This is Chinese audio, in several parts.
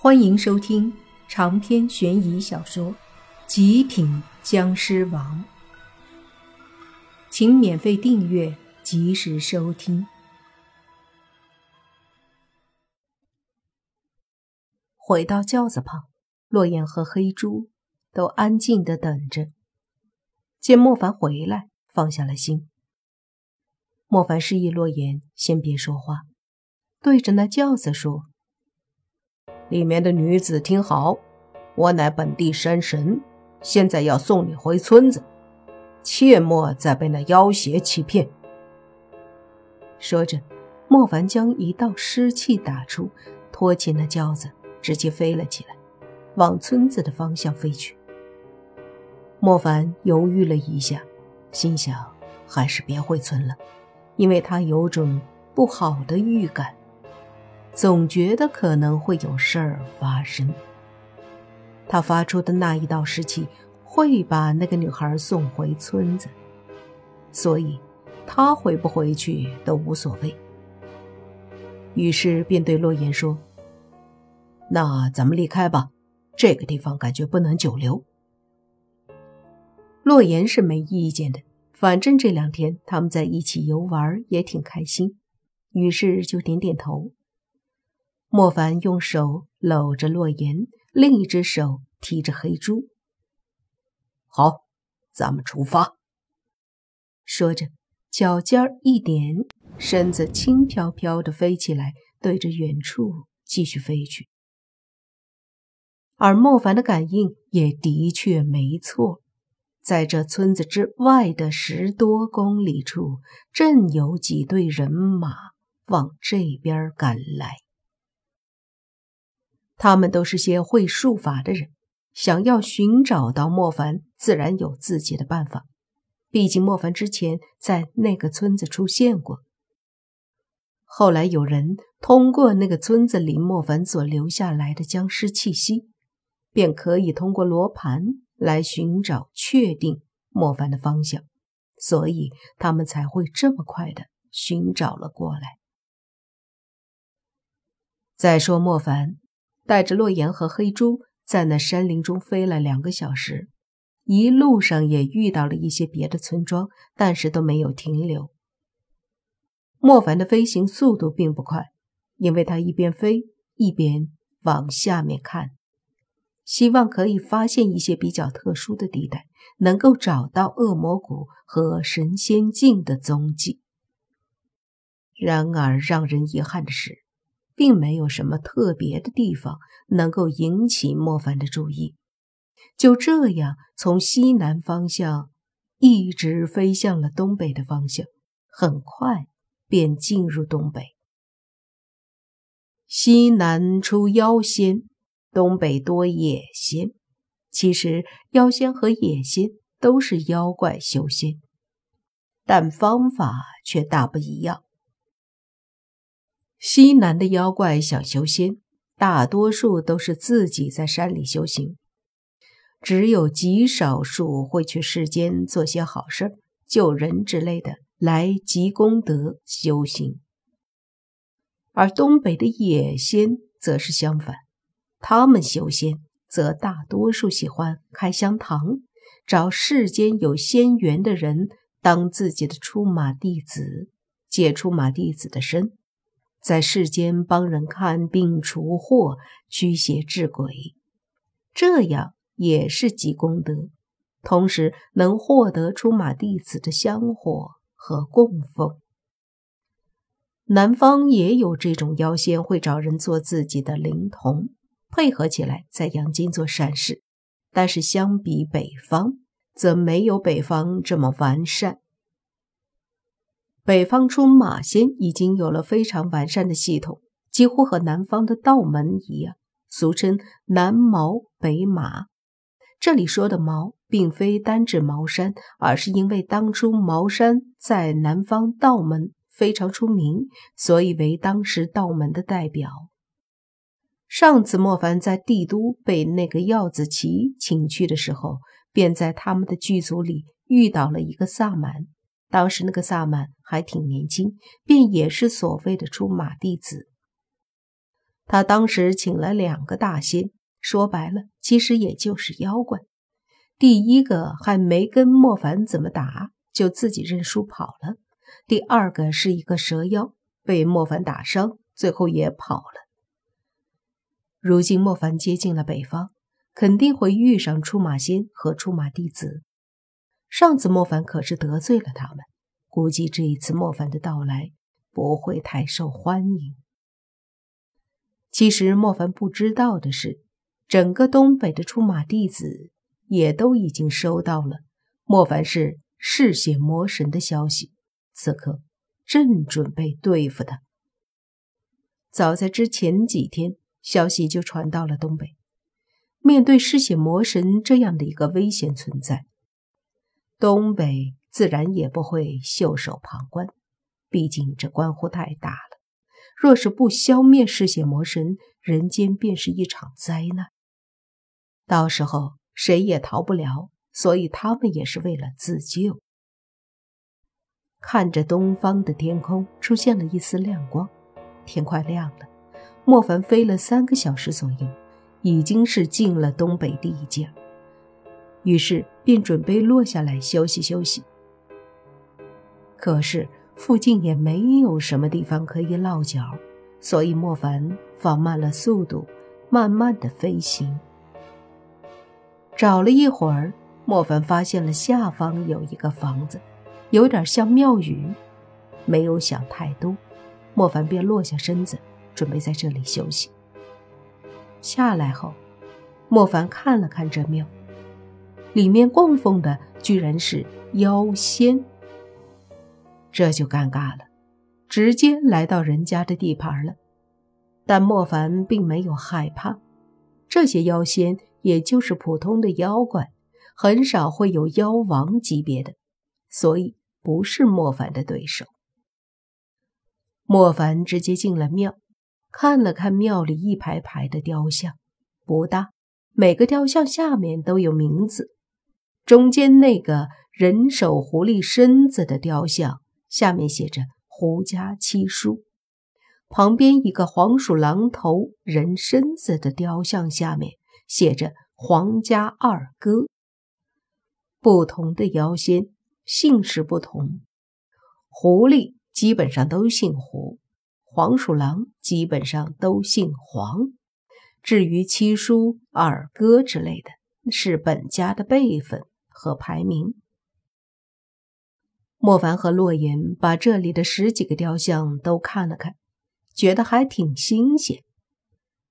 欢迎收听长篇悬疑小说《极品僵尸王》，请免费订阅，及时收听。回到轿子旁，洛言和黑猪都安静的等着。见莫凡回来，放下了心。莫凡示意洛言先别说话，对着那轿子说。里面的女子听好，我乃本地山神，现在要送你回村子，切莫再被那妖邪欺骗。说着，莫凡将一道湿气打出，托起那轿子，直接飞了起来，往村子的方向飞去。莫凡犹豫了一下，心想还是别回村了，因为他有种不好的预感。总觉得可能会有事儿发生。他发出的那一道湿气会把那个女孩送回村子，所以他回不回去都无所谓。于是便对洛言说：“那咱们离开吧，这个地方感觉不能久留。”洛言是没意见的，反正这两天他们在一起游玩也挺开心，于是就点点头。莫凡用手搂着洛言，另一只手提着黑猪。好，咱们出发。说着，脚尖儿一点，身子轻飘飘的飞起来，对着远处继续飞去。而莫凡的感应也的确没错，在这村子之外的十多公里处，正有几队人马往这边赶来。他们都是些会术法的人，想要寻找到莫凡，自然有自己的办法。毕竟莫凡之前在那个村子出现过，后来有人通过那个村子里莫凡所留下来的僵尸气息，便可以通过罗盘来寻找、确定莫凡的方向，所以他们才会这么快的寻找了过来。再说莫凡。带着洛言和黑猪在那山林中飞了两个小时，一路上也遇到了一些别的村庄，但是都没有停留。莫凡的飞行速度并不快，因为他一边飞一边往下面看，希望可以发现一些比较特殊的地带，能够找到恶魔谷和神仙境的踪迹。然而，让人遗憾的是。并没有什么特别的地方能够引起莫凡的注意。就这样，从西南方向一直飞向了东北的方向，很快便进入东北。西南出妖仙，东北多野仙。其实，妖仙和野仙都是妖怪修仙，但方法却大不一样。西南的妖怪想修仙，大多数都是自己在山里修行，只有极少数会去世间做些好事、救人之类的来积功德修行。而东北的野仙则是相反，他们修仙则大多数喜欢开香堂，找世间有仙缘的人当自己的出马弟子，借出马弟子的身。在世间帮人看病除祸、驱邪治鬼，这样也是积功德，同时能获得出马弟子的香火和供奉。南方也有这种妖仙，会找人做自己的灵童，配合起来在阳间做善事。但是相比北方，则没有北方这么完善。北方出马仙已经有了非常完善的系统，几乎和南方的道门一样，俗称南茅北马。这里说的茅，并非单指茅山，而是因为当初茅山在南方道门非常出名，所以为当时道门的代表。上次莫凡在帝都被那个药子奇请去的时候，便在他们的剧组里遇到了一个萨满。当时那个萨满还挺年轻，便也是所谓的出马弟子。他当时请了两个大仙，说白了，其实也就是妖怪。第一个还没跟莫凡怎么打，就自己认输跑了；第二个是一个蛇妖，被莫凡打伤，最后也跑了。如今莫凡接近了北方，肯定会遇上出马仙和出马弟子。上次莫凡可是得罪了他们，估计这一次莫凡的到来不会太受欢迎。其实莫凡不知道的是，整个东北的出马弟子也都已经收到了莫凡是嗜血魔神的消息，此刻正准备对付他。早在之前几天，消息就传到了东北。面对嗜血魔神这样的一个危险存在，东北自然也不会袖手旁观，毕竟这关乎太大了。若是不消灭嗜血魔神，人间便是一场灾难，到时候谁也逃不了。所以他们也是为了自救。看着东方的天空出现了一丝亮光，天快亮了。莫凡飞了三个小时左右，已经是进了东北地界，于是便准备落下来休息休息。可是。附近也没有什么地方可以落脚，所以莫凡放慢了速度，慢慢的飞行。找了一会儿，莫凡发现了下方有一个房子，有点像庙宇。没有想太多，莫凡便落下身子，准备在这里休息。下来后，莫凡看了看这庙，里面供奉的居然是妖仙。这就尴尬了，直接来到人家的地盘了。但莫凡并没有害怕，这些妖仙也就是普通的妖怪，很少会有妖王级别的，所以不是莫凡的对手。莫凡直接进了庙，看了看庙里一排排的雕像，不大，每个雕像下面都有名字。中间那个人手狐狸身子的雕像。下面写着“胡家七叔”，旁边一个黄鼠狼头人身子的雕像下面写着“黄家二哥”。不同的妖仙姓氏不同，狐狸基本上都姓胡，黄鼠狼基本上都姓黄。至于七叔、二哥之类的，是本家的辈分和排名。莫凡和洛言把这里的十几个雕像都看了看，觉得还挺新鲜。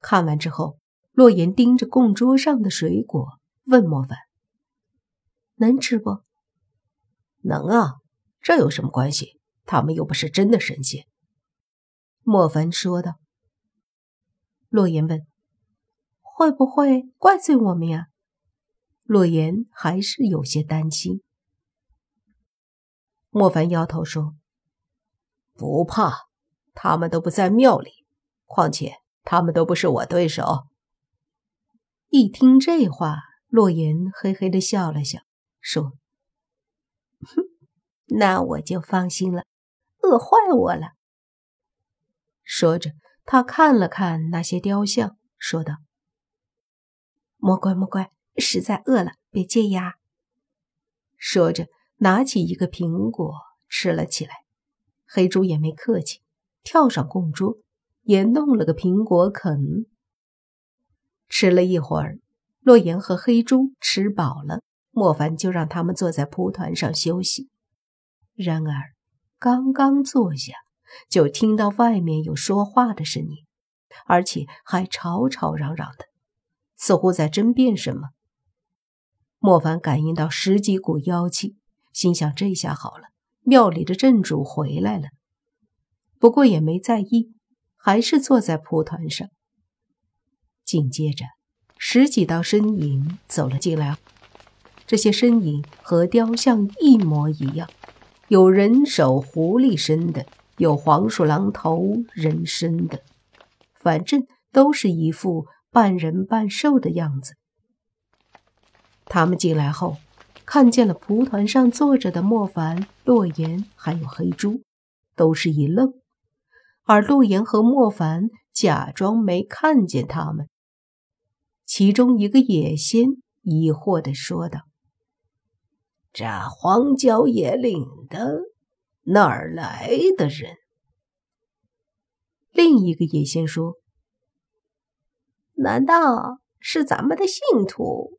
看完之后，洛言盯着供桌上的水果，问莫凡：“能吃不？”“能啊，这有什么关系？他们又不是真的神仙。”莫凡说道。洛言问：“会不会怪罪我们呀？”洛言还是有些担心。莫凡摇头说：“不怕，他们都不在庙里，况且他们都不是我对手。”一听这话，洛言嘿嘿的笑了笑，说：“哼，那我就放心了，饿坏我了。”说着，他看了看那些雕像，说道：“莫怪莫怪，实在饿了，别介意啊。”说着。拿起一个苹果吃了起来，黑猪也没客气，跳上供桌，也弄了个苹果啃。吃了一会儿，洛言和黑猪吃饱了，莫凡就让他们坐在蒲团上休息。然而，刚刚坐下，就听到外面有说话的声音，而且还吵吵嚷嚷的，似乎在争辩什么。莫凡感应到十几股妖气。心想：这下好了，庙里的镇主回来了。不过也没在意，还是坐在蒲团上。紧接着，十几道身影走了进来，这些身影和雕像一模一样，有人手狐狸身的，有黄鼠狼头人身的，反正都是一副半人半兽的样子。他们进来后。看见了蒲团上坐着的莫凡、洛言，还有黑猪，都是一愣。而洛言和莫凡假装没看见他们。其中一个野仙疑惑地说道：“这荒郊野岭的，哪儿来的人？”另一个野仙说：“难道是咱们的信徒